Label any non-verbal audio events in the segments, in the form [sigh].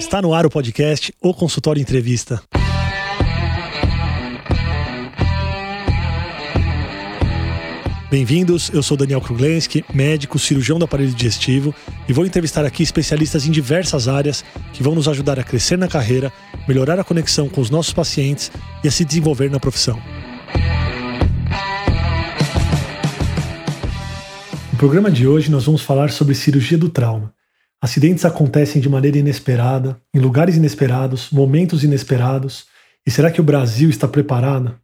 Está no ar o podcast O Consultório Entrevista. Bem-vindos, eu sou Daniel Kruglenski, médico, cirurgião do aparelho digestivo e vou entrevistar aqui especialistas em diversas áreas que vão nos ajudar a crescer na carreira, melhorar a conexão com os nossos pacientes e a se desenvolver na profissão. No programa de hoje nós vamos falar sobre cirurgia do trauma. Acidentes acontecem de maneira inesperada, em lugares inesperados, momentos inesperados. E será que o Brasil está preparado?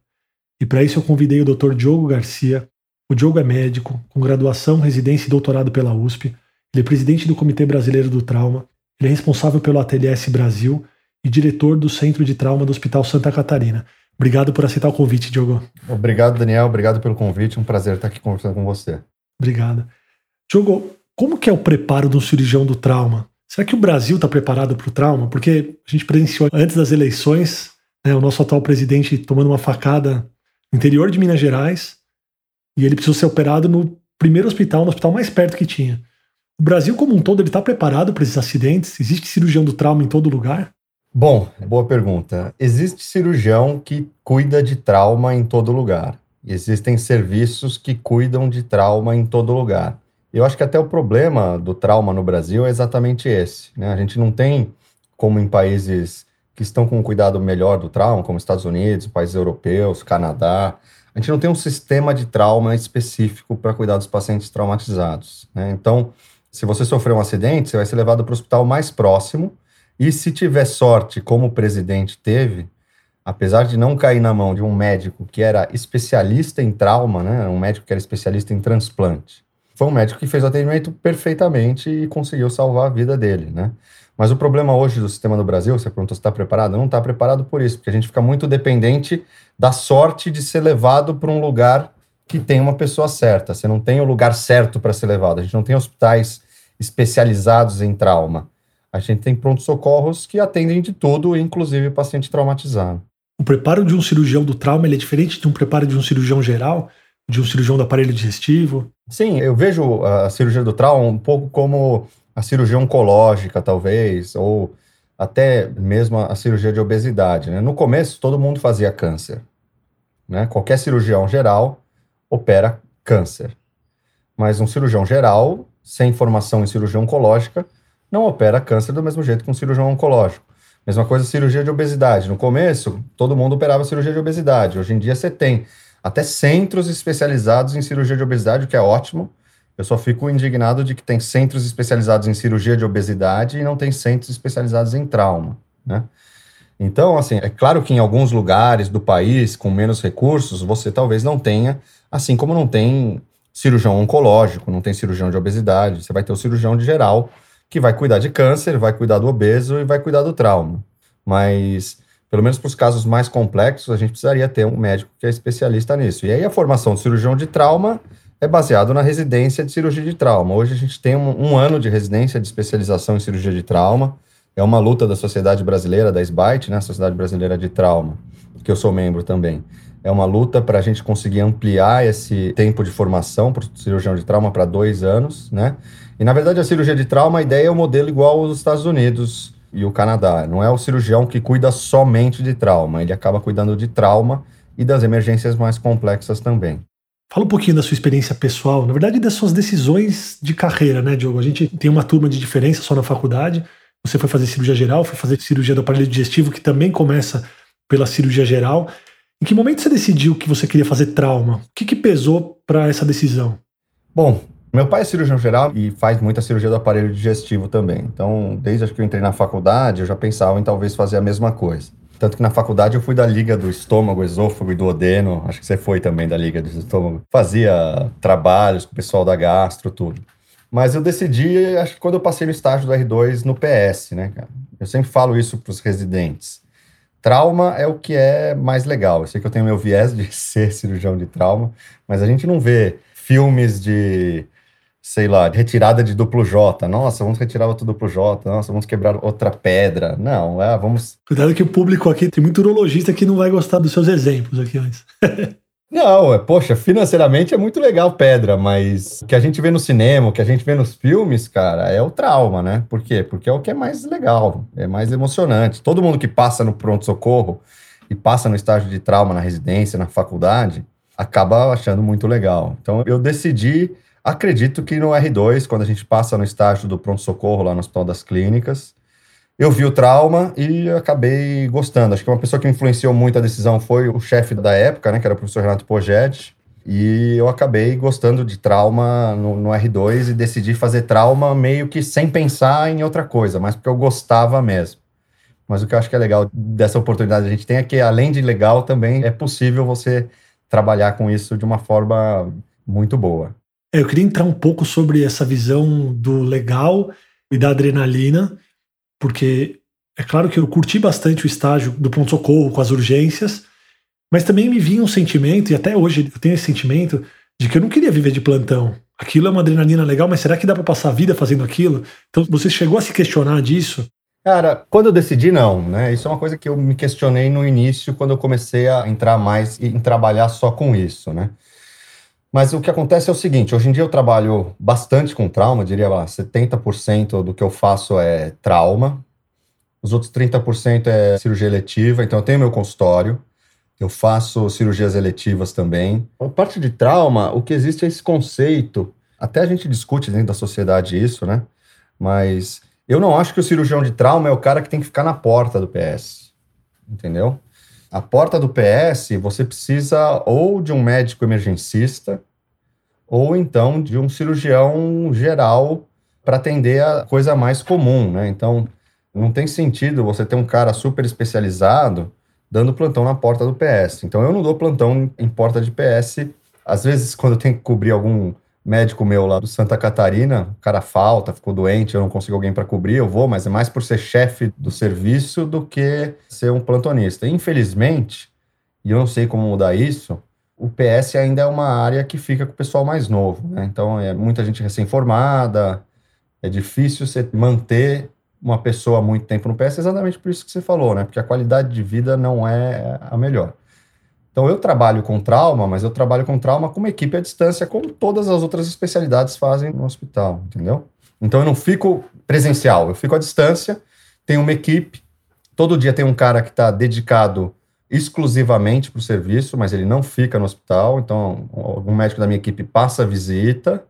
E para isso eu convidei o Dr. Diogo Garcia. O Diogo é médico, com graduação, residência e doutorado pela USP. Ele é presidente do Comitê Brasileiro do Trauma. Ele é responsável pelo ATLS Brasil e diretor do Centro de Trauma do Hospital Santa Catarina. Obrigado por aceitar o convite, Diogo. Obrigado, Daniel. Obrigado pelo convite. Um prazer estar aqui conversando com você. Obrigado. Diogo, como que é o preparo do cirurgião do trauma? Será que o Brasil está preparado para o trauma? Porque a gente presenciou antes das eleições né, o nosso atual presidente tomando uma facada no interior de Minas Gerais e ele precisou ser operado no primeiro hospital, no hospital mais perto que tinha. O Brasil como um todo ele está preparado para esses acidentes? Existe cirurgião do trauma em todo lugar? Bom, boa pergunta. Existe cirurgião que cuida de trauma em todo lugar. Existem serviços que cuidam de trauma em todo lugar. Eu acho que até o problema do trauma no Brasil é exatamente esse. Né? A gente não tem, como em países que estão com um cuidado melhor do trauma, como Estados Unidos, países europeus, Canadá, a gente não tem um sistema de trauma específico para cuidar dos pacientes traumatizados. Né? Então, se você sofreu um acidente, você vai ser levado para o hospital mais próximo e se tiver sorte, como o presidente teve, apesar de não cair na mão de um médico que era especialista em trauma, né, um médico que era especialista em transplante, foi um médico que fez o atendimento perfeitamente e conseguiu salvar a vida dele, né? Mas o problema hoje do sistema do Brasil, você perguntou se está preparado, não está preparado por isso, porque a gente fica muito dependente da sorte de ser levado para um lugar que tem uma pessoa certa. Você não tem o lugar certo para ser levado. A gente não tem hospitais especializados em trauma. A gente tem pronto-socorros que atendem de tudo, inclusive paciente traumatizado. O preparo de um cirurgião do trauma é diferente de um preparo de um cirurgião geral? De um cirurgião do aparelho digestivo? Sim, eu vejo a cirurgia do trauma um pouco como a cirurgia oncológica, talvez, ou até mesmo a cirurgia de obesidade. Né? No começo, todo mundo fazia câncer. Né? Qualquer cirurgião geral opera câncer. Mas um cirurgião geral, sem formação em cirurgia oncológica, não opera câncer do mesmo jeito que um cirurgião oncológico. Mesma coisa cirurgia de obesidade. No começo, todo mundo operava cirurgia de obesidade. Hoje em dia, você tem até centros especializados em cirurgia de obesidade, o que é ótimo. Eu só fico indignado de que tem centros especializados em cirurgia de obesidade e não tem centros especializados em trauma, né? Então, assim, é claro que em alguns lugares do país com menos recursos, você talvez não tenha, assim como não tem cirurgião oncológico, não tem cirurgião de obesidade, você vai ter o cirurgião de geral que vai cuidar de câncer, vai cuidar do obeso e vai cuidar do trauma. Mas pelo menos para os casos mais complexos, a gente precisaria ter um médico que é especialista nisso. E aí a formação de cirurgião de trauma é baseado na residência de cirurgia de trauma. Hoje a gente tem um, um ano de residência de especialização em cirurgia de trauma. É uma luta da Sociedade Brasileira, da SBIT, né, Sociedade Brasileira de Trauma, que eu sou membro também. É uma luta para a gente conseguir ampliar esse tempo de formação para o cirurgião de trauma para dois anos, né? E na verdade a cirurgia de trauma, a ideia é o um modelo igual aos Estados Unidos, e o Canadá. Não é o cirurgião que cuida somente de trauma, ele acaba cuidando de trauma e das emergências mais complexas também. Fala um pouquinho da sua experiência pessoal, na verdade das suas decisões de carreira, né, Diogo? A gente tem uma turma de diferença só na faculdade. Você foi fazer cirurgia geral, foi fazer cirurgia do aparelho digestivo, que também começa pela cirurgia geral. Em que momento você decidiu que você queria fazer trauma? O que, que pesou para essa decisão? Bom, meu pai é cirurgião geral e faz muita cirurgia do aparelho digestivo também. Então, desde que eu entrei na faculdade, eu já pensava em talvez fazer a mesma coisa. Tanto que na faculdade eu fui da liga do estômago, esôfago e do odeno. Acho que você foi também da liga do estômago. Fazia trabalhos com o pessoal da gastro, tudo. Mas eu decidi, acho que quando eu passei no estágio do R2 no PS, né, cara? Eu sempre falo isso para os residentes. Trauma é o que é mais legal. Eu sei que eu tenho meu viés de [laughs] ser cirurgião de trauma, mas a gente não vê filmes de sei lá, retirada de duplo J. Nossa, vamos retirar outro duplo J. Nossa, vamos quebrar outra pedra. Não, é, vamos. Cuidado que o público aqui tem muito urologista que não vai gostar dos seus exemplos aqui, mas. [laughs] Não, é, poxa, financeiramente é muito legal pedra, mas o que a gente vê no cinema, o que a gente vê nos filmes, cara, é o trauma, né? Por quê? Porque é o que é mais legal, é mais emocionante. Todo mundo que passa no pronto-socorro e passa no estágio de trauma na residência, na faculdade, acaba achando muito legal. Então eu decidi, acredito que no R2, quando a gente passa no estágio do pronto-socorro lá no Hospital das Clínicas, eu vi o trauma e acabei gostando. Acho que uma pessoa que influenciou muito a decisão foi o chefe da época, né, que era o professor Renato Pogetti. E eu acabei gostando de trauma no, no, R2 e decidi fazer trauma meio que sem pensar em outra coisa, mas porque eu gostava mesmo. Mas o que eu acho que é legal dessa oportunidade que a gente tem é que, além de legal, também é possível você trabalhar com isso de uma forma muito boa. Eu queria entrar um pouco sobre essa visão do legal e da adrenalina porque é claro que eu curti bastante o estágio do pronto-socorro com as urgências, mas também me vinha um sentimento, e até hoje eu tenho esse sentimento, de que eu não queria viver de plantão. Aquilo é uma adrenalina legal, mas será que dá para passar a vida fazendo aquilo? Então você chegou a se questionar disso? Cara, quando eu decidi, não, né? Isso é uma coisa que eu me questionei no início, quando eu comecei a entrar mais em trabalhar só com isso, né? Mas o que acontece é o seguinte: hoje em dia eu trabalho bastante com trauma, diria lá, 70% do que eu faço é trauma, os outros 30% é cirurgia eletiva, então eu tenho meu consultório, eu faço cirurgias eletivas também. A parte de trauma, o que existe é esse conceito, até a gente discute dentro da sociedade isso, né? Mas eu não acho que o cirurgião de trauma é o cara que tem que ficar na porta do PS, entendeu? A porta do PS, você precisa ou de um médico emergencista, ou então de um cirurgião geral para atender a coisa mais comum, né? Então, não tem sentido você ter um cara super especializado dando plantão na porta do PS. Então, eu não dou plantão em porta de PS. Às vezes, quando eu tenho que cobrir algum médico meu lá do Santa Catarina, o cara falta, ficou doente, eu não consigo alguém para cobrir, eu vou, mas é mais por ser chefe do serviço do que ser um plantonista. Infelizmente, e eu não sei como mudar isso, o PS ainda é uma área que fica com o pessoal mais novo, né? Então, é muita gente recém-formada, é difícil você manter uma pessoa muito tempo no PS, exatamente por isso que você falou, né? Porque a qualidade de vida não é a melhor. Então, eu trabalho com trauma, mas eu trabalho com trauma com uma equipe à distância, como todas as outras especialidades fazem no hospital, entendeu? Então, eu não fico presencial, eu fico à distância, tenho uma equipe, todo dia tem um cara que está dedicado exclusivamente para o serviço, mas ele não fica no hospital, então algum médico da minha equipe passa a visita,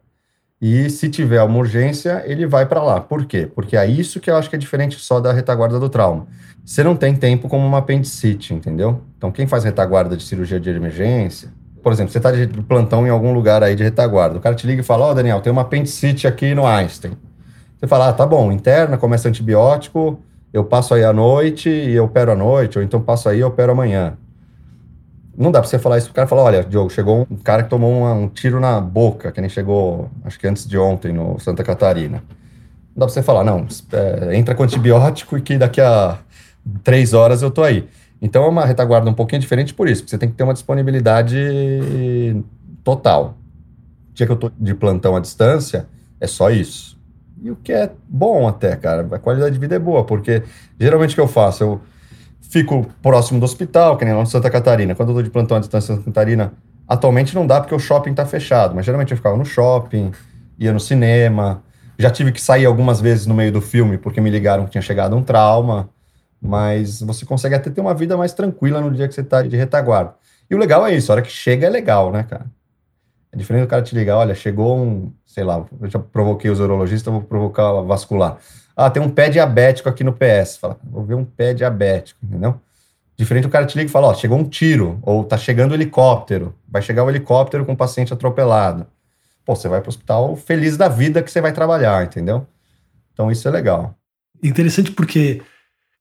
e se tiver uma urgência, ele vai para lá. Por quê? Porque é isso que eu acho que é diferente só da retaguarda do trauma. Você não tem tempo como uma apendicite, entendeu? Então, quem faz retaguarda de cirurgia de emergência, por exemplo, você está de plantão em algum lugar aí de retaguarda, o cara te liga e fala: Ó, oh, Daniel, tem uma apendicite aqui no Einstein. Você fala: ah, tá bom, interna, começa antibiótico, eu passo aí à noite e eu opero à noite, ou então passo aí e opero amanhã. Não dá pra você falar isso pro cara falar: olha, Diogo, chegou um cara que tomou um, um tiro na boca, que nem chegou, acho que antes de ontem, no Santa Catarina. Não dá pra você falar: não, é, entra com antibiótico e que daqui a três horas eu tô aí. Então é uma retaguarda um pouquinho diferente por isso, porque você tem que ter uma disponibilidade total. O dia que eu tô de plantão à distância, é só isso. E o que é bom até, cara, a qualidade de vida é boa, porque geralmente o que eu faço, eu fico próximo do hospital, que nem lá no Santa Catarina. Quando eu tô de plantão à distância em Santa Catarina, atualmente não dá porque o shopping tá fechado, mas geralmente eu ficava no shopping, ia no cinema, já tive que sair algumas vezes no meio do filme porque me ligaram que tinha chegado um trauma mas você consegue até ter uma vida mais tranquila no dia que você está de retaguarda. E o legal é isso, a hora que chega é legal, né, cara? É diferente do cara te ligar, olha, chegou um, sei lá, eu já provoquei os urologistas, vou provocar vascular. Ah, tem um pé diabético aqui no PS. Fala, vou ver um pé diabético, entendeu? Diferente o cara te liga e fala, ó, chegou um tiro, ou tá chegando o um helicóptero, vai chegar o um helicóptero com um paciente atropelado. Pô, você vai pro hospital feliz da vida que você vai trabalhar, entendeu? Então isso é legal. Interessante porque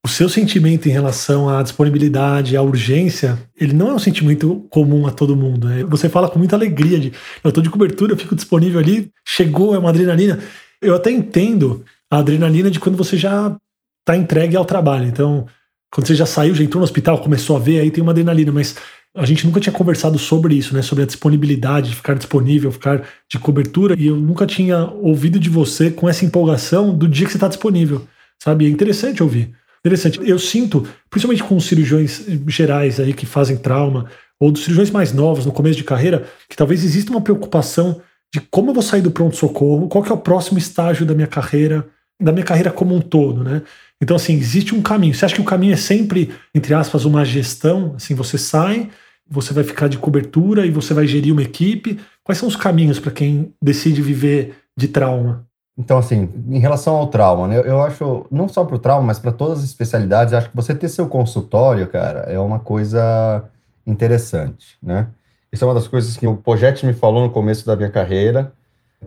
o seu sentimento em relação à disponibilidade, à urgência, ele não é um sentimento comum a todo mundo. Né? Você fala com muita alegria de eu estou de cobertura, eu fico disponível ali, chegou, é uma adrenalina. Eu até entendo a adrenalina de quando você já está entregue ao trabalho. Então, quando você já saiu, já entrou no hospital, começou a ver, aí tem uma adrenalina, mas a gente nunca tinha conversado sobre isso, né? Sobre a disponibilidade, de ficar disponível, ficar de cobertura, e eu nunca tinha ouvido de você com essa empolgação do dia que você está disponível, sabe? É interessante ouvir. Interessante. Eu sinto, principalmente com os cirurgiões gerais aí que fazem trauma, ou dos cirurgiões mais novos, no começo de carreira, que talvez exista uma preocupação de como eu vou sair do pronto-socorro, qual que é o próximo estágio da minha carreira, da minha carreira como um todo, né? Então, assim, existe um caminho. Você acha que o caminho é sempre, entre aspas, uma gestão? Assim, você sai, você vai ficar de cobertura e você vai gerir uma equipe. Quais são os caminhos para quem decide viver de trauma? Então, assim, em relação ao trauma, né, eu acho, não só para o trauma, mas para todas as especialidades, acho que você ter seu consultório, cara, é uma coisa interessante, né? Isso é uma das coisas que o Pogete me falou no começo da minha carreira,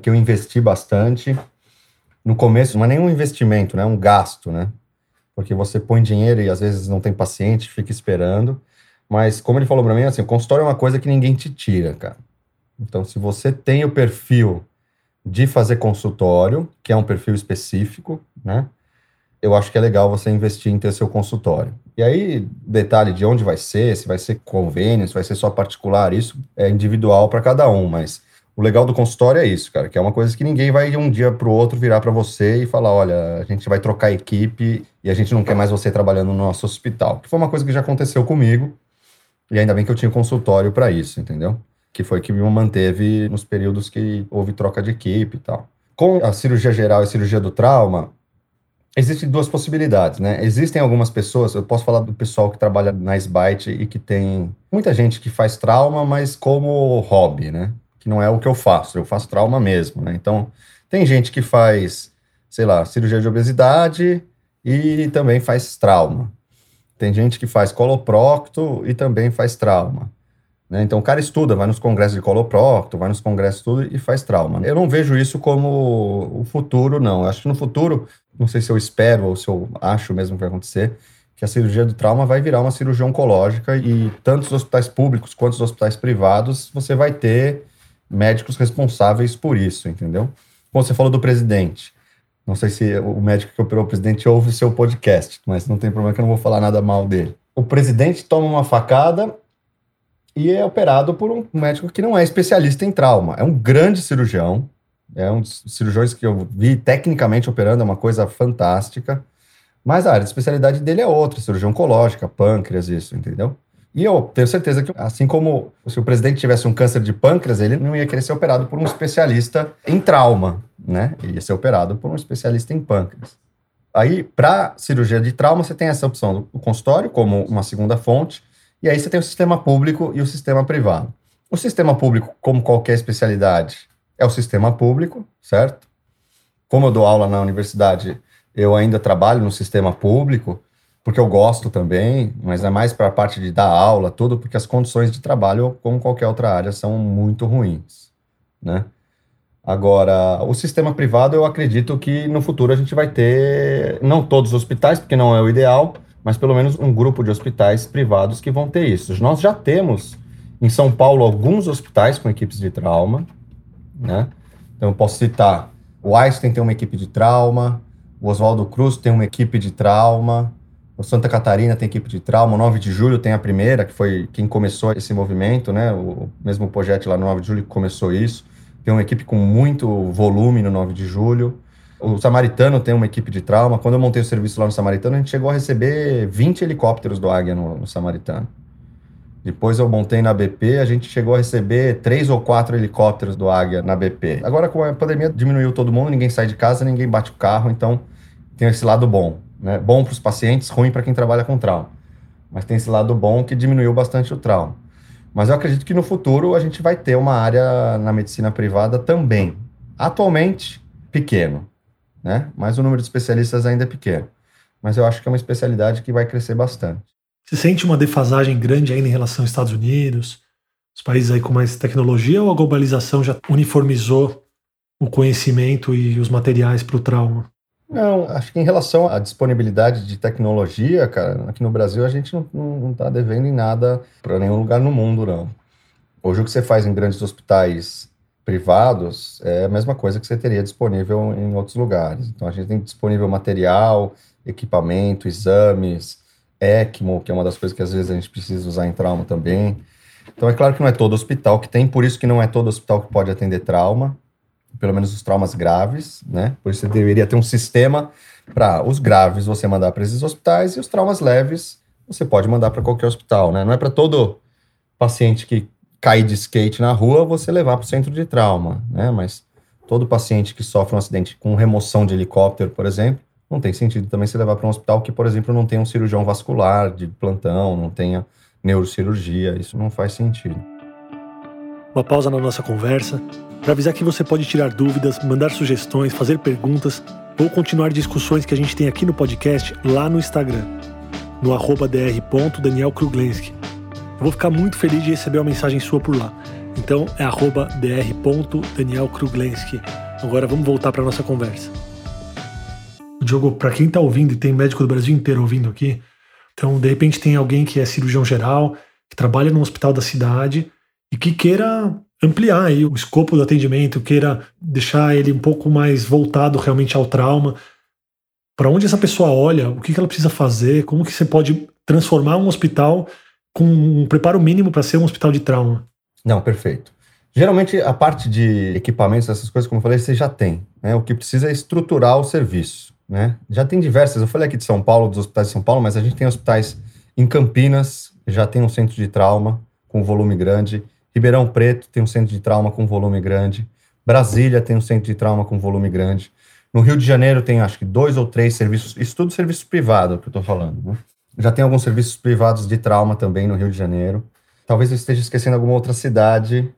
que eu investi bastante. No começo, não é nenhum investimento, né? É um gasto, né? Porque você põe dinheiro e às vezes não tem paciente, fica esperando. Mas, como ele falou para mim, assim, o consultório é uma coisa que ninguém te tira, cara. Então, se você tem o perfil de fazer consultório, que é um perfil específico, né? Eu acho que é legal você investir em ter seu consultório. E aí, detalhe de onde vai ser, se vai ser convênio, se vai ser só particular, isso é individual para cada um, mas o legal do consultório é isso, cara, que é uma coisa que ninguém vai de um dia para o outro virar para você e falar, olha, a gente vai trocar equipe e a gente não quer mais você trabalhando no nosso hospital. Que foi uma coisa que já aconteceu comigo e ainda bem que eu tinha consultório para isso, entendeu? Que foi que me manteve nos períodos que houve troca de equipe e tal. Com a cirurgia geral e cirurgia do trauma, Existem duas possibilidades, né? Existem algumas pessoas, eu posso falar do pessoal que trabalha na Sbyte e que tem muita gente que faz trauma, mas como hobby, né? Não é o que eu faço, eu faço trauma mesmo, né? Então, tem gente que faz, sei lá, cirurgia de obesidade e também faz trauma. Tem gente que faz coloprocto e também faz trauma. Né? Então o cara estuda, vai nos congressos de coloprocto, vai nos congressos tudo e faz trauma. Eu não vejo isso como o futuro, não. Eu acho que no futuro, não sei se eu espero ou se eu acho mesmo que vai acontecer, que a cirurgia do trauma vai virar uma cirurgia oncológica e tanto os hospitais públicos quanto os hospitais privados, você vai ter médicos responsáveis por isso, entendeu? Como você falou do presidente. Não sei se o médico que operou o presidente ouve o seu podcast, mas não tem problema que eu não vou falar nada mal dele. O presidente toma uma facada e é operado por um médico que não é especialista em trauma. É um grande cirurgião, é um dos cirurgiões que eu vi tecnicamente operando, é uma coisa fantástica, mas a área de especialidade dele é outra, cirurgia oncológica, pâncreas, isso, entendeu? E eu tenho certeza que, assim como se o presidente tivesse um câncer de pâncreas, ele não ia querer ser operado por um especialista em trauma, né? Ele ia ser operado por um especialista em pâncreas. Aí, para cirurgia de trauma, você tem essa opção do consultório como uma segunda fonte, e aí você tem o sistema público e o sistema privado. O sistema público, como qualquer especialidade, é o sistema público, certo? Como eu dou aula na universidade, eu ainda trabalho no sistema público, porque eu gosto também, mas é mais para a parte de dar aula, tudo, porque as condições de trabalho, como qualquer outra área, são muito ruins, né? Agora, o sistema privado, eu acredito que no futuro a gente vai ter, não todos os hospitais, porque não é o ideal, mas pelo menos um grupo de hospitais privados que vão ter isso. Nós já temos em São Paulo alguns hospitais com equipes de trauma, né? Então eu posso citar o Einstein tem uma equipe de trauma, o Oswaldo Cruz tem uma equipe de trauma, o Santa Catarina tem equipe de trauma, o 9 de julho tem a primeira, que foi quem começou esse movimento, né? O mesmo projeto lá no 9 de julho que começou isso. Tem uma equipe com muito volume no 9 de julho. O Samaritano tem uma equipe de trauma. Quando eu montei o serviço lá no Samaritano, a gente chegou a receber 20 helicópteros do Águia no, no Samaritano. Depois eu montei na BP, a gente chegou a receber três ou quatro helicópteros do Águia na BP. Agora, com a pandemia, diminuiu todo mundo, ninguém sai de casa, ninguém bate o carro, então tem esse lado bom. Né? Bom para os pacientes, ruim para quem trabalha com trauma. Mas tem esse lado bom que diminuiu bastante o trauma. Mas eu acredito que no futuro a gente vai ter uma área na medicina privada também. Atualmente, pequeno né? Mas o número de especialistas ainda é pequeno. Mas eu acho que é uma especialidade que vai crescer bastante. Você sente uma defasagem grande ainda em relação aos Estados Unidos, os países aí com mais tecnologia, ou a globalização já uniformizou o conhecimento e os materiais para o trauma? Não, acho que em relação à disponibilidade de tecnologia, cara, aqui no Brasil a gente não está devendo em nada para nenhum lugar no mundo, não. Hoje o que você faz em grandes hospitais privados é a mesma coisa que você teria disponível em outros lugares. Então, a gente tem disponível material, equipamento, exames, ECMO, que é uma das coisas que às vezes a gente precisa usar em trauma também. Então, é claro que não é todo hospital que tem, por isso que não é todo hospital que pode atender trauma, pelo menos os traumas graves, né? Por isso você deveria ter um sistema para os graves você mandar para esses hospitais e os traumas leves você pode mandar para qualquer hospital, né? Não é para todo paciente que cair de skate na rua, você levar para o centro de trauma, né? Mas todo paciente que sofre um acidente com remoção de helicóptero, por exemplo, não tem sentido também se levar para um hospital que, por exemplo, não tenha um cirurgião vascular de plantão, não tenha neurocirurgia. Isso não faz sentido. Uma pausa na nossa conversa para avisar que você pode tirar dúvidas, mandar sugestões, fazer perguntas ou continuar discussões que a gente tem aqui no podcast lá no Instagram, no dr.danielkruglenski. Eu vou ficar muito feliz de receber uma mensagem sua por lá. Então é arroba dr.danielkruglenski. Agora vamos voltar para nossa conversa. Diogo, para quem está ouvindo e tem médico do Brasil inteiro ouvindo aqui, então de repente tem alguém que é cirurgião geral, que trabalha no hospital da cidade e que queira ampliar aí o escopo do atendimento, queira deixar ele um pouco mais voltado realmente ao trauma. Para onde essa pessoa olha, o que ela precisa fazer, como que você pode transformar um hospital com um preparo mínimo para ser um hospital de trauma? Não, perfeito. Geralmente a parte de equipamentos, essas coisas, como eu falei, você já tem. Né? O que precisa é estruturar o serviço. Né? Já tem diversas, eu falei aqui de São Paulo, dos hospitais de São Paulo, mas a gente tem hospitais em Campinas, já tem um centro de trauma com volume grande. Ribeirão Preto tem um centro de trauma com volume grande. Brasília tem um centro de trauma com volume grande. No Rio de Janeiro tem acho que dois ou três serviços, isso tudo serviço privado que eu estou falando. Né? Já tem alguns serviços privados de trauma também no Rio de Janeiro. Talvez eu esteja esquecendo alguma outra cidade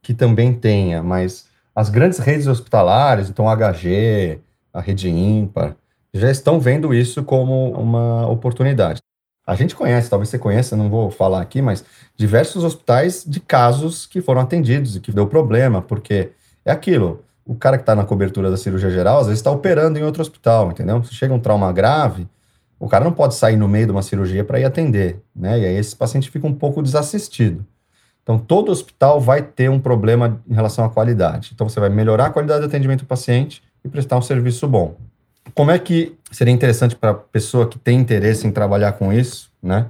que também tenha, mas as grandes redes hospitalares, então a HG, a Rede Ímpar, já estão vendo isso como uma oportunidade. A gente conhece, talvez você conheça, não vou falar aqui, mas diversos hospitais de casos que foram atendidos e que deu problema, porque é aquilo. O cara que está na cobertura da cirurgia geral, às vezes está operando em outro hospital, entendeu? Se chega um trauma grave, o cara não pode sair no meio de uma cirurgia para ir atender, né? E aí esse paciente fica um pouco desassistido. Então, todo hospital vai ter um problema em relação à qualidade. Então, você vai melhorar a qualidade de atendimento do paciente e prestar um serviço bom. Como é que seria interessante para a pessoa que tem interesse em trabalhar com isso, né,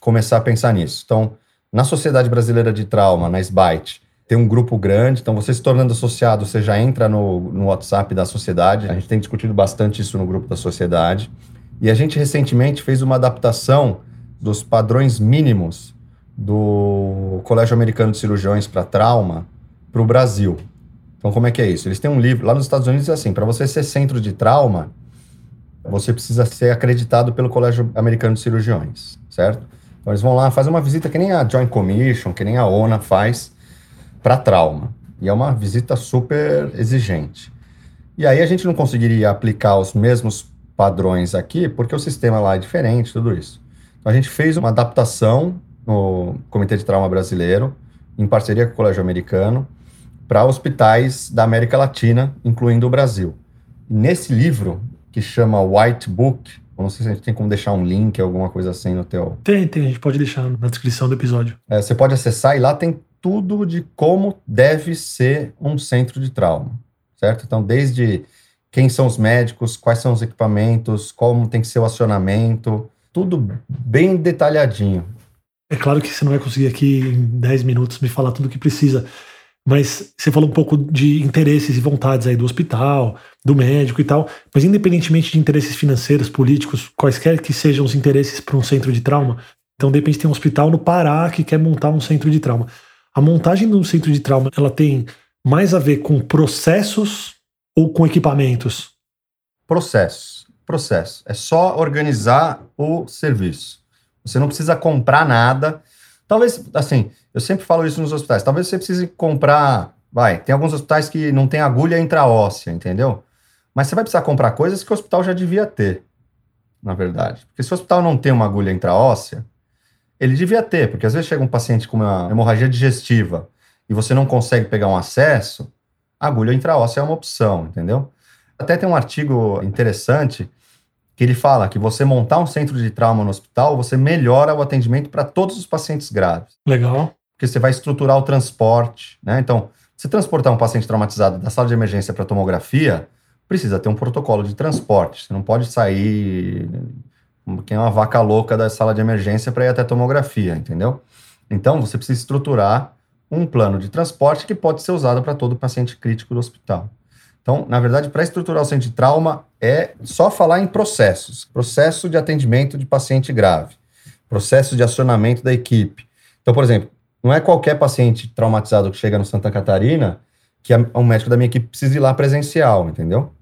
começar a pensar nisso? Então, na Sociedade Brasileira de Trauma, na SBITE, tem um grupo grande, então você se tornando associado, você já entra no, no WhatsApp da sociedade. A gente tem discutido bastante isso no grupo da sociedade. E a gente recentemente fez uma adaptação dos padrões mínimos do Colégio Americano de Cirurgiões para Trauma para o Brasil. Então, como é que é isso? Eles têm um livro, lá nos Estados Unidos é assim, para você ser centro de trauma, você precisa ser acreditado pelo Colégio Americano de Cirurgiões, certo? Então, eles vão lá, fazem uma visita que nem a Joint Commission, que nem a ONA faz para trauma. E é uma visita super exigente. E aí a gente não conseguiria aplicar os mesmos padrões aqui, porque o sistema lá é diferente, tudo isso. Então, a gente fez uma adaptação no Comitê de Trauma Brasileiro, em parceria com o Colégio Americano, para hospitais da América Latina, incluindo o Brasil. Nesse livro, que chama White Book, não sei se a gente tem como deixar um link, alguma coisa assim no teu... Tem, tem, a gente pode deixar na descrição do episódio. É, você pode acessar e lá tem tudo de como deve ser um centro de trauma, certo? Então, desde quem são os médicos, quais são os equipamentos, como tem que ser o acionamento, tudo bem detalhadinho. É claro que você não vai conseguir aqui em 10 minutos me falar tudo o que precisa, mas você falou um pouco de interesses e vontades aí do hospital, do médico e tal. Mas independentemente de interesses financeiros, políticos, quaisquer que sejam os interesses para um centro de trauma, então de repente tem um hospital no Pará que quer montar um centro de trauma. A montagem do centro de trauma, ela tem mais a ver com processos ou com equipamentos? Processos. Processo. É só organizar o serviço. Você não precisa comprar nada. Talvez, assim, eu sempre falo isso nos hospitais. Talvez você precise comprar. Vai, tem alguns hospitais que não tem agulha intraóssea, entendeu? Mas você vai precisar comprar coisas que o hospital já devia ter, na verdade. Porque se o hospital não tem uma agulha intraóssea, ele devia ter, porque às vezes chega um paciente com uma hemorragia digestiva e você não consegue pegar um acesso, a agulha intraóssea é uma opção, entendeu? Até tem um artigo interessante que ele fala que você montar um centro de trauma no hospital, você melhora o atendimento para todos os pacientes graves. Legal porque você vai estruturar o transporte, né? Então, se transportar um paciente traumatizado da sala de emergência para tomografia, precisa ter um protocolo de transporte. Você não pode sair quem é uma vaca louca da sala de emergência para ir até a tomografia, entendeu? Então, você precisa estruturar um plano de transporte que pode ser usado para todo paciente crítico do hospital. Então, na verdade, para estruturar o centro de trauma é só falar em processos. Processo de atendimento de paciente grave, processo de acionamento da equipe. Então, por exemplo, Não é qualquer paciente traumatizado que chega no Santa Catarina que um médico da minha equipe precisa ir lá presencial, entendeu?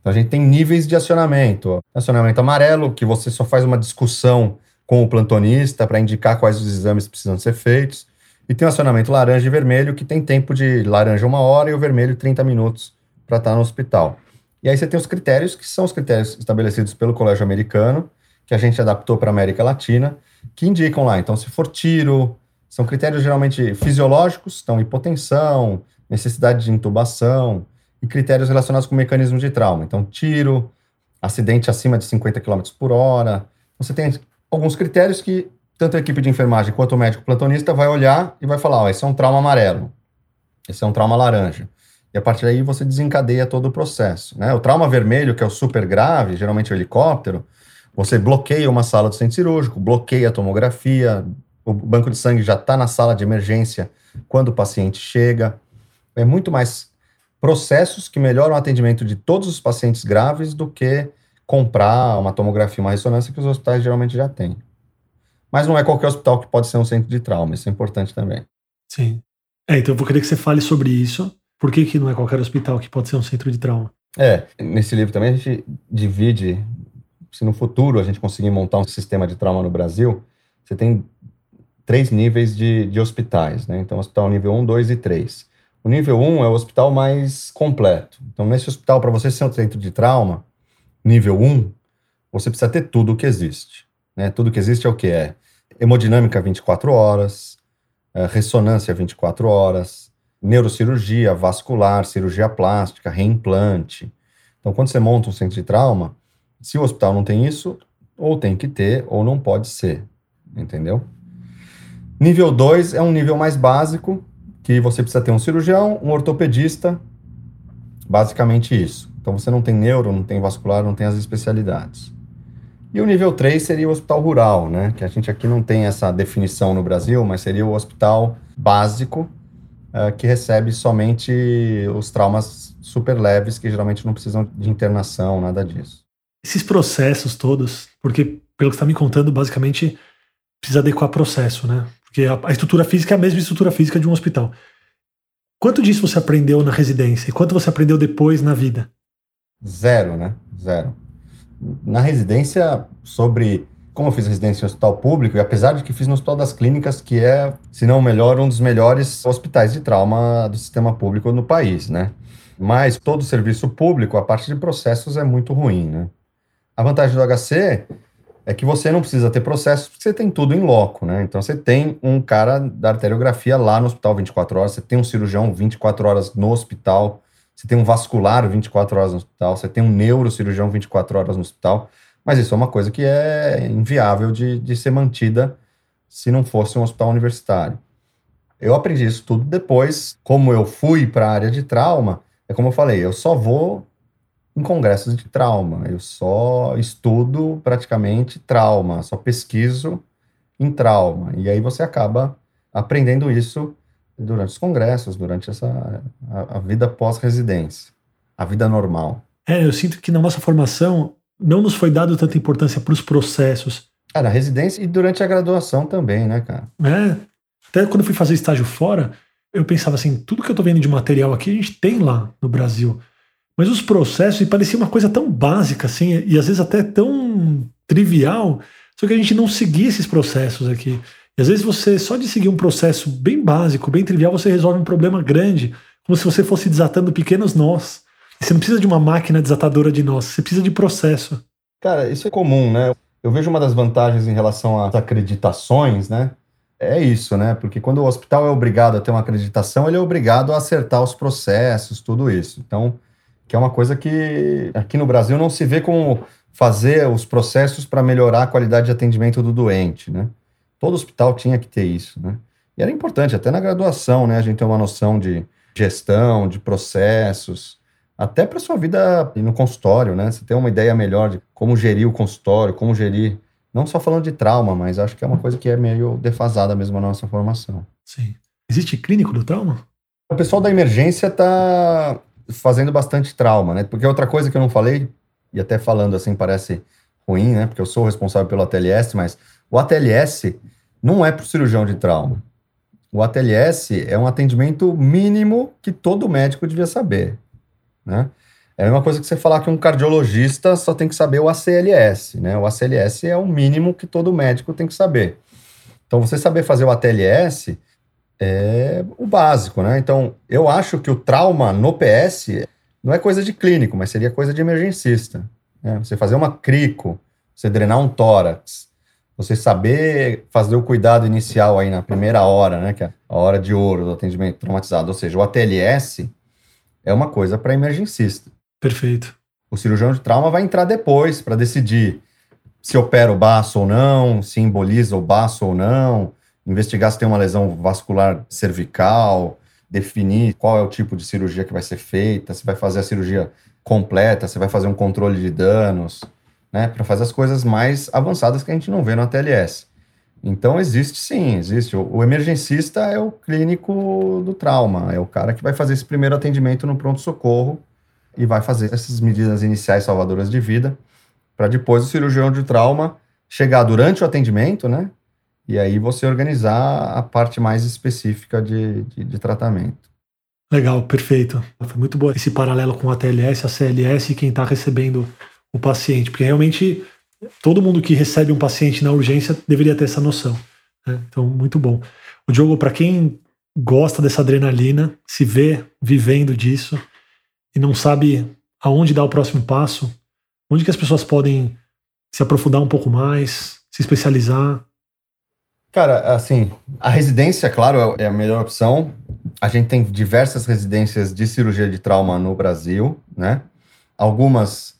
Então a gente tem níveis de acionamento. Acionamento amarelo, que você só faz uma discussão com o plantonista para indicar quais os exames precisam ser feitos. E tem o acionamento laranja e vermelho, que tem tempo de laranja uma hora e o vermelho 30 minutos para estar tá no hospital. E aí você tem os critérios, que são os critérios estabelecidos pelo Colégio Americano, que a gente adaptou para a América Latina, que indicam lá. Então, se for tiro, são critérios geralmente fisiológicos, então hipotensão, necessidade de intubação e critérios relacionados com mecanismos de trauma. Então, tiro, acidente acima de 50 km por hora. Você tem alguns critérios que tanto a equipe de enfermagem quanto o médico plantonista vai olhar e vai falar: ó, esse é um trauma amarelo, esse é um trauma laranja. E a partir daí você desencadeia todo o processo. Né? O trauma vermelho, que é o super grave, geralmente o helicóptero, você bloqueia uma sala do centro cirúrgico, bloqueia a tomografia, o banco de sangue já está na sala de emergência quando o paciente chega. É muito mais processos que melhoram o atendimento de todos os pacientes graves do que comprar uma tomografia, uma ressonância que os hospitais geralmente já têm. Mas não é qualquer hospital que pode ser um centro de trauma, isso é importante também. Sim. É, então eu vou querer que você fale sobre isso. Por que, que não é qualquer hospital que pode ser um centro de trauma? É, nesse livro também a gente divide se no futuro a gente conseguir montar um sistema de trauma no Brasil, você tem três níveis de, de hospitais, né? Então, hospital nível 1, 2 e 3. O nível 1 é o hospital mais completo. Então, nesse hospital, para você ser um centro de trauma, nível 1, você precisa ter tudo o que existe. Né? Tudo que existe é o que é hemodinâmica 24 horas, é, ressonância 24 horas, neurocirurgia, vascular, cirurgia plástica, reimplante. Então, quando você monta um centro de trauma, se o hospital não tem isso, ou tem que ter, ou não pode ser, entendeu? Nível 2 é um nível mais básico, que você precisa ter um cirurgião, um ortopedista, basicamente isso. Então você não tem neuro, não tem vascular, não tem as especialidades. E o nível 3 seria o hospital rural, né? Que a gente aqui não tem essa definição no Brasil, mas seria o hospital básico, uh, que recebe somente os traumas super leves, que geralmente não precisam de internação, nada disso esses processos todos, porque pelo que está me contando, basicamente precisa adequar processo, né? Porque a, a, estrutura física é a mesma estrutura física de um hospital. Quanto disso você aprendeu na residência e quanto você aprendeu depois na vida? Zero, né? Zero. Na residência, sobre como eu fiz residência em hospital público, e apesar de que fiz no Hospital das Clínicas, que é, se não o melhor, um dos melhores hospitais de trauma do sistema público no país, né? Mas todo serviço público, a parte de processos é muito ruim, né? A vantagem do HC é que você não precisa ter processos, porque você tem tudo em loco, né? Então você tem um cara da arteriografia lá no hospital 24 horas, você tem um cirurgião 24 horas no hospital, você tem um vascular 24 horas no hospital, você tem um neurocirurgião 24 horas no hospital, mas isso é uma coisa que é inviável de, de ser mantida se não fosse um hospital universitário. Eu aprendi isso tudo depois, como eu fui para a área de trauma, é como eu falei, eu só vou em congressos de trauma. Eu só estudo praticamente trauma, só pesquiso em trauma. E aí você acaba aprendendo isso durante os congressos, durante essa a, a vida pós-residência, a vida normal. É, eu sinto que na nossa formação não nos foi dado tanta importância para os processos. Ah, na residência e durante a graduação também, né, cara? É. Até quando eu fui fazer estágio fora, eu pensava assim, tudo que eu tô vendo de material aqui a gente tem lá no Brasil. Mas os processos, e parecia uma coisa tão básica, assim, e às vezes até tão trivial, só que a gente não seguia esses processos aqui. E às vezes você, só de seguir um processo bem básico, bem trivial, você resolve um problema grande, como se você fosse desatando pequenos nós. Você não precisa de uma máquina desatadora de nós, você precisa de processo. Cara, isso é comum, né? Eu vejo uma das vantagens em relação às acreditações, né? É isso, né? Porque quando o hospital é obrigado a ter uma acreditação, ele é obrigado a acertar os processos, tudo isso. Então, que é uma coisa que aqui no Brasil não se vê como fazer os processos para melhorar a qualidade de atendimento do doente, né? Todo hospital tinha que ter isso, né? E era importante, até na graduação, né? A gente ter uma noção de gestão, de processos, até para sua vida no consultório, né? Você ter uma ideia melhor de como gerir o consultório, como gerir, não só falando de trauma, mas acho que é uma coisa que é meio defasada mesmo na nossa formação. Sim. Existe clínico do trauma? O pessoal da emergência está fazendo bastante trauma, né? Porque outra coisa que eu não falei, e até falando assim parece ruim, né? Porque eu sou responsável pelo ATLS, mas o ATLS não é para o cirurgião de trauma. O ATLS é um atendimento mínimo que todo médico devia saber, né? É a mesma coisa que você falar que um cardiologista só tem que saber o ACLS, né? O ACLS é o mínimo que todo médico tem que saber. Então, você saber fazer o ATLS é o básico, né? Então, eu acho que o trauma no PS não é coisa de clínico, mas seria coisa de emergencista. Né? Você fazer uma crico, você drenar um tórax, você saber fazer o cuidado inicial aí na primeira hora, né? Que é a hora de ouro do atendimento traumatizado, ou seja, o ATLS é uma coisa para emergencista. Perfeito. O cirurgião de trauma vai entrar depois para decidir se opera o baço ou não, se emboliza o baço ou não, investigar se tem uma lesão vascular cervical, definir qual é o tipo de cirurgia que vai ser feita, se vai fazer a cirurgia completa, se vai fazer um controle de danos, né, para fazer as coisas mais avançadas que a gente não vê no ATLS. Então existe sim, existe. O, o emergencista é o clínico do trauma, é o cara que vai fazer esse primeiro atendimento no pronto socorro e vai fazer essas medidas iniciais salvadoras de vida, para depois o cirurgião de trauma chegar durante o atendimento, né? E aí você organizar a parte mais específica de, de, de tratamento. Legal, perfeito. Foi muito bom esse paralelo com a TLS, a CLS e quem está recebendo o paciente, porque realmente todo mundo que recebe um paciente na urgência deveria ter essa noção. Né? Então, muito bom. O Diogo, para quem gosta dessa adrenalina, se vê vivendo disso, e não sabe aonde dar o próximo passo, onde que as pessoas podem se aprofundar um pouco mais, se especializar? Cara, assim, a residência, claro, é a melhor opção. A gente tem diversas residências de cirurgia de trauma no Brasil, né? Algumas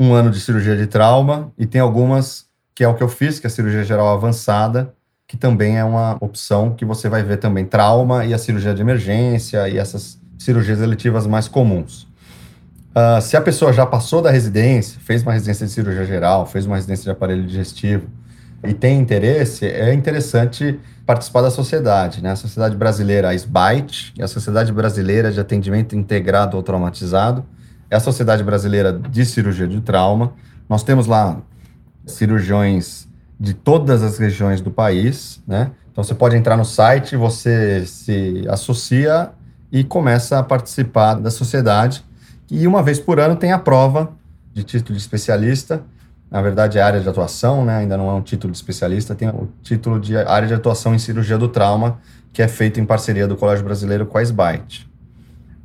um ano de cirurgia de trauma e tem algumas que é o que eu fiz, que é a cirurgia geral avançada, que também é uma opção que você vai ver também trauma e a cirurgia de emergência e essas cirurgias eletivas mais comuns. Uh, se a pessoa já passou da residência, fez uma residência de cirurgia geral, fez uma residência de aparelho digestivo e tem interesse, é interessante participar da sociedade, né? A Sociedade Brasileira, a SBITE, a Sociedade Brasileira de Atendimento Integrado ou Traumatizado, é a Sociedade Brasileira de Cirurgia de Trauma. Nós temos lá cirurgiões de todas as regiões do país, né? Então você pode entrar no site, você se associa e começa a participar da sociedade e uma vez por ano tem a prova de título de especialista. Na verdade, é área de atuação, né? ainda não é um título de especialista, tem o título de área de atuação em cirurgia do trauma, que é feito em parceria do Colégio Brasileiro com a SBITE.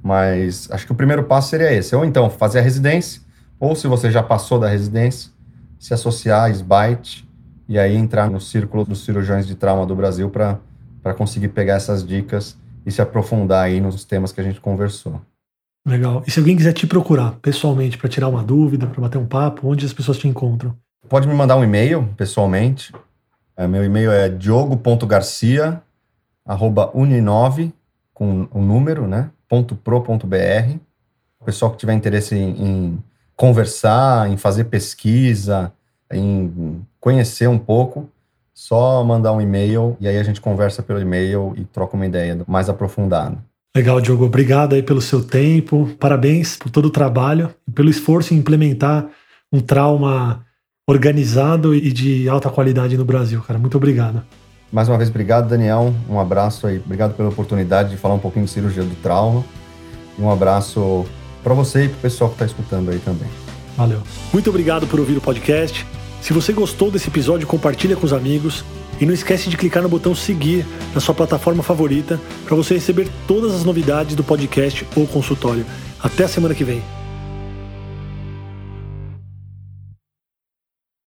Mas acho que o primeiro passo seria esse: ou então fazer a residência, ou se você já passou da residência, se associar à SBITE e aí entrar no círculo dos cirurgiões de trauma do Brasil para conseguir pegar essas dicas e se aprofundar aí nos temas que a gente conversou. Legal. E se alguém quiser te procurar pessoalmente para tirar uma dúvida, para bater um papo, onde as pessoas te encontram? Pode me mandar um e-mail pessoalmente. É, meu e-mail é diogo.garcia arroba uni9 com o um número, né? Ponto .pro.br. O pessoal que tiver interesse em, em conversar, em fazer pesquisa, em conhecer um pouco, só mandar um e-mail e aí a gente conversa pelo e-mail e troca uma ideia mais aprofundada. Legal, Diogo. Obrigado aí pelo seu tempo. Parabéns por todo o trabalho e pelo esforço em implementar um trauma organizado e de alta qualidade no Brasil, cara. Muito obrigado. Mais uma vez, obrigado, Daniel. Um abraço aí. Obrigado pela oportunidade de falar um pouquinho de cirurgia do trauma. E um abraço para você e para o pessoal que está escutando aí também. Valeu. Muito obrigado por ouvir o podcast. Se você gostou desse episódio, compartilha com os amigos. E não esquece de clicar no botão seguir na sua plataforma favorita para você receber todas as novidades do podcast ou consultório. Até a semana que vem.